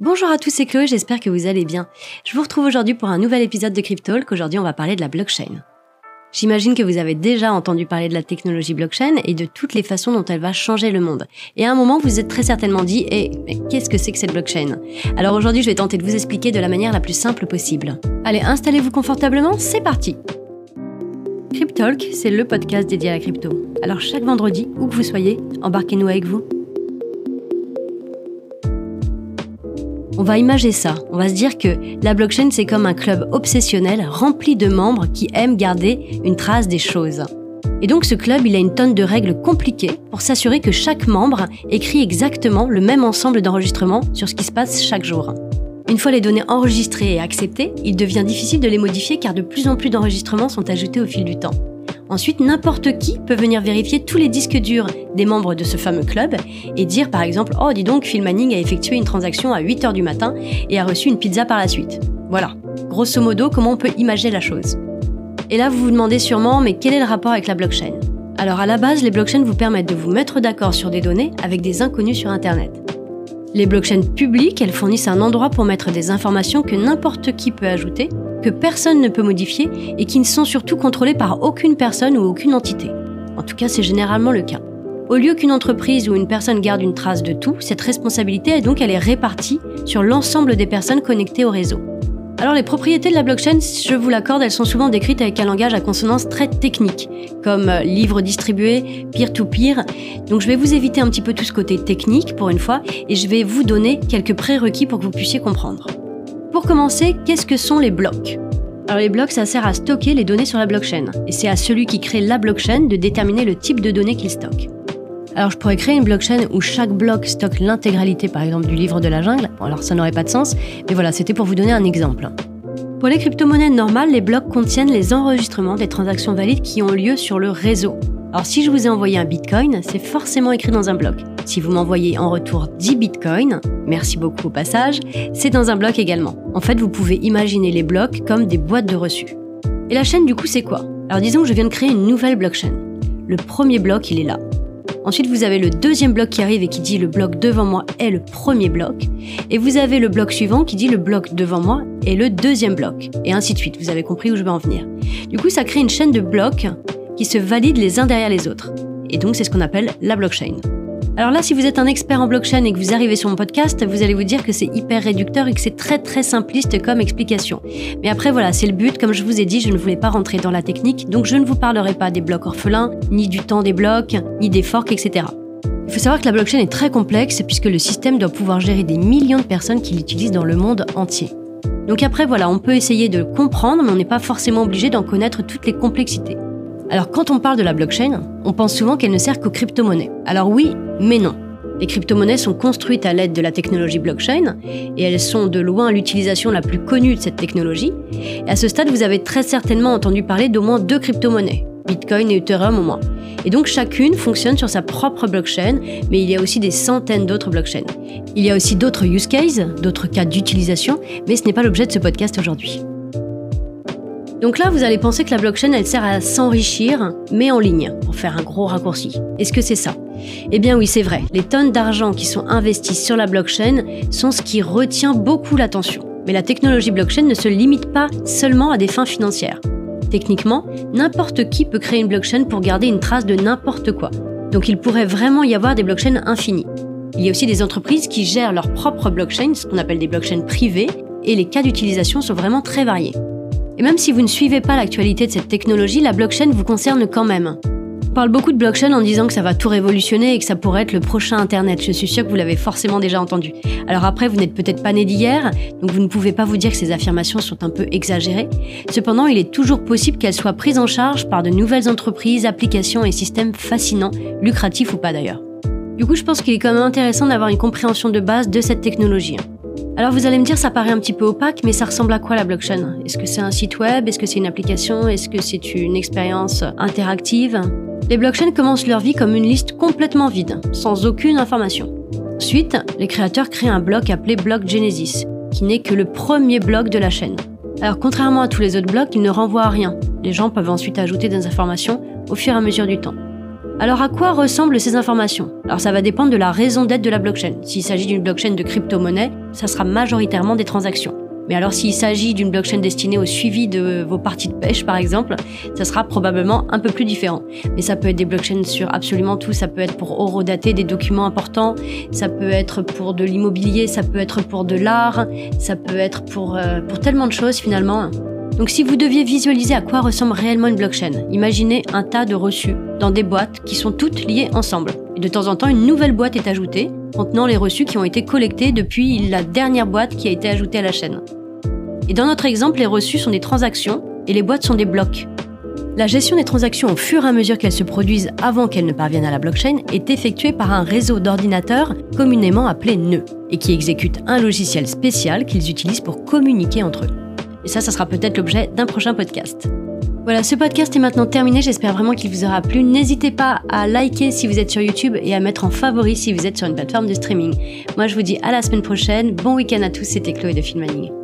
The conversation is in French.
Bonjour à tous, c'est Chloé, j'espère que vous allez bien. Je vous retrouve aujourd'hui pour un nouvel épisode de Cryptalk. Aujourd'hui, on va parler de la blockchain. J'imagine que vous avez déjà entendu parler de la technologie blockchain et de toutes les façons dont elle va changer le monde. Et à un moment, vous êtes très certainement dit, eh, mais qu'est-ce que c'est que cette blockchain? Alors aujourd'hui, je vais tenter de vous expliquer de la manière la plus simple possible. Allez, installez-vous confortablement, c'est parti Cryptalk, c'est le podcast dédié à la crypto. Alors chaque vendredi, où que vous soyez, embarquez-nous avec vous. On va imager ça. On va se dire que la blockchain, c'est comme un club obsessionnel rempli de membres qui aiment garder une trace des choses. Et donc ce club, il a une tonne de règles compliquées pour s'assurer que chaque membre écrit exactement le même ensemble d'enregistrements sur ce qui se passe chaque jour. Une fois les données enregistrées et acceptées, il devient difficile de les modifier car de plus en plus d'enregistrements sont ajoutés au fil du temps. Ensuite, n'importe qui peut venir vérifier tous les disques durs des membres de ce fameux club et dire par exemple Oh, dis donc, Phil Manning a effectué une transaction à 8h du matin et a reçu une pizza par la suite. Voilà, grosso modo, comment on peut imaginer la chose? Et là, vous vous demandez sûrement Mais quel est le rapport avec la blockchain? Alors, à la base, les blockchains vous permettent de vous mettre d'accord sur des données avec des inconnus sur Internet. Les blockchains publiques, elles fournissent un endroit pour mettre des informations que n'importe qui peut ajouter que personne ne peut modifier et qui ne sont surtout contrôlés par aucune personne ou aucune entité. En tout cas, c'est généralement le cas. Au lieu qu'une entreprise ou une personne garde une trace de tout, cette responsabilité est donc elle répartie sur l'ensemble des personnes connectées au réseau. Alors les propriétés de la blockchain, je vous l'accorde, elles sont souvent décrites avec un langage à consonance très technique, comme euh, livre distribué, peer-to-peer. Donc je vais vous éviter un petit peu tout ce côté technique pour une fois, et je vais vous donner quelques prérequis pour que vous puissiez comprendre. Pour commencer, qu'est-ce que sont les blocs? Alors les blocs, ça sert à stocker les données sur la blockchain, et c'est à celui qui crée la blockchain de déterminer le type de données qu'il stocke. Alors je pourrais créer une blockchain où chaque bloc stocke l'intégralité par exemple du livre de la jungle, alors ça n'aurait pas de sens, mais voilà, c'était pour vous donner un exemple. Pour les crypto-monnaies normales, les blocs contiennent les enregistrements des transactions valides qui ont lieu sur le réseau. Alors si je vous ai envoyé un bitcoin, c'est forcément écrit dans un bloc. Si vous m'envoyez en retour 10 bitcoins, merci beaucoup au passage, c'est dans un bloc également. En fait, vous pouvez imaginer les blocs comme des boîtes de reçus. Et la chaîne du coup c'est quoi? Alors disons que je viens de créer une nouvelle blockchain. Le premier bloc, il est là. Ensuite, vous avez le deuxième bloc qui arrive et qui dit le bloc devant moi est le premier bloc. Et vous avez le bloc suivant qui dit le bloc devant moi est le deuxième bloc. Et ainsi de suite. Vous avez compris où je veux en venir. Du coup, ça crée une chaîne de blocs qui se valident les uns derrière les autres. Et donc, c'est ce qu'on appelle la blockchain. Alors là, si vous êtes un expert en blockchain et que vous arrivez sur mon podcast, vous allez vous dire que c'est hyper réducteur et que c'est très très simpliste comme explication. Mais après voilà, c'est le but, comme je vous ai dit, je ne voulais pas rentrer dans la technique, donc je ne vous parlerai pas des blocs orphelins, ni du temps des blocs, ni des forks, etc. Il faut savoir que la blockchain est très complexe puisque le système doit pouvoir gérer des millions de personnes qui l'utilisent dans le monde entier. Donc après voilà, on peut essayer de comprendre, mais on n'est pas forcément obligé d'en connaître toutes les complexités. Alors quand on parle de la blockchain, on pense souvent qu'elle ne sert qu'aux crypto-monnaies. Alors oui, mais non. Les crypto-monnaies sont construites à l'aide de la technologie blockchain et elles sont de loin l'utilisation la plus connue de cette technologie. Et à ce stade, vous avez très certainement entendu parler d'au moins deux crypto-monnaies, Bitcoin et Ethereum au moins. Et donc chacune fonctionne sur sa propre blockchain, mais il y a aussi des centaines d'autres blockchains. Il y a aussi d'autres use cases, d'autres cas d'utilisation, mais ce n'est pas l'objet de ce podcast aujourd'hui. Donc là, vous allez penser que la blockchain, elle sert à s'enrichir, mais en ligne, pour faire un gros raccourci. Est-ce que c'est ça? Eh bien oui, c'est vrai. Les tonnes d'argent qui sont investies sur la blockchain sont ce qui retient beaucoup l'attention. Mais la technologie blockchain ne se limite pas seulement à des fins financières. Techniquement, n'importe qui peut créer une blockchain pour garder une trace de n'importe quoi. Donc il pourrait vraiment y avoir des blockchains infinies. Il y a aussi des entreprises qui gèrent leur propre blockchain, ce qu'on appelle des blockchains privées, et les cas d'utilisation sont vraiment très variés. Et même si vous ne suivez pas l'actualité de cette technologie, la blockchain vous concerne quand même. On parle beaucoup de blockchain en disant que ça va tout révolutionner et que ça pourrait être le prochain Internet. Je suis sûre que vous l'avez forcément déjà entendu. Alors après, vous n'êtes peut-être pas né d'hier, donc vous ne pouvez pas vous dire que ces affirmations sont un peu exagérées. Cependant, il est toujours possible qu'elles soient prises en charge par de nouvelles entreprises, applications et systèmes fascinants, lucratifs ou pas d'ailleurs. Du coup, je pense qu'il est quand même intéressant d'avoir une compréhension de base de cette technologie. Alors vous allez me dire, ça paraît un petit peu opaque, mais ça ressemble à quoi la blockchain? Est-ce que c'est un site web? Est-ce que c'est une application? Est-ce que c'est une expérience interactive? Les blockchains commencent leur vie comme une liste complètement vide, sans aucune information. Ensuite, les créateurs créent un bloc appelé bloc Genesis, qui n'est que le premier bloc de la chaîne. Alors contrairement à tous les autres blocs, il ne renvoie à rien. Les gens peuvent ensuite ajouter des informations au fur et à mesure du temps. Alors à quoi ressemblent ces informations? Alors ça va dépendre de la raison d'être de la blockchain. S'il s'agit d'une blockchain de crypto-monnaie, ça sera majoritairement des transactions. Mais alors s'il s'agit d'une blockchain destinée au suivi de vos parties de pêche par exemple, ça sera probablement un peu plus différent. Mais ça peut être des blockchains sur absolument tout, ça peut être pour horodater des documents importants, ça peut être pour de l'immobilier, ça peut être pour de l'art, ça peut être pour, euh, pour tellement de choses finalement. Donc si vous deviez visualiser à quoi ressemble réellement une blockchain, imaginez un tas de reçus dans des boîtes qui sont toutes liées ensemble. Et de temps en temps, une nouvelle boîte est ajoutée contenant les reçus qui ont été collectés depuis la dernière boîte qui a été ajoutée à la chaîne. Et dans notre exemple, les reçus sont des transactions et les boîtes sont des blocs. La gestion des transactions au fur et à mesure qu'elles se produisent avant qu'elles ne parviennent à la blockchain est effectuée par un réseau d'ordinateurs communément appelé nœud et qui exécute un logiciel spécial qu'ils utilisent pour communiquer entre eux. Et ça, ça sera peut-être l'objet d'un prochain podcast. Voilà, ce podcast est maintenant terminé. J'espère vraiment qu'il vous aura plu. N'hésitez pas à liker si vous êtes sur YouTube et à mettre en favori si vous êtes sur une plateforme de streaming. Moi, je vous dis à la semaine prochaine. Bon week-end à tous. C'était Chloé de Filming.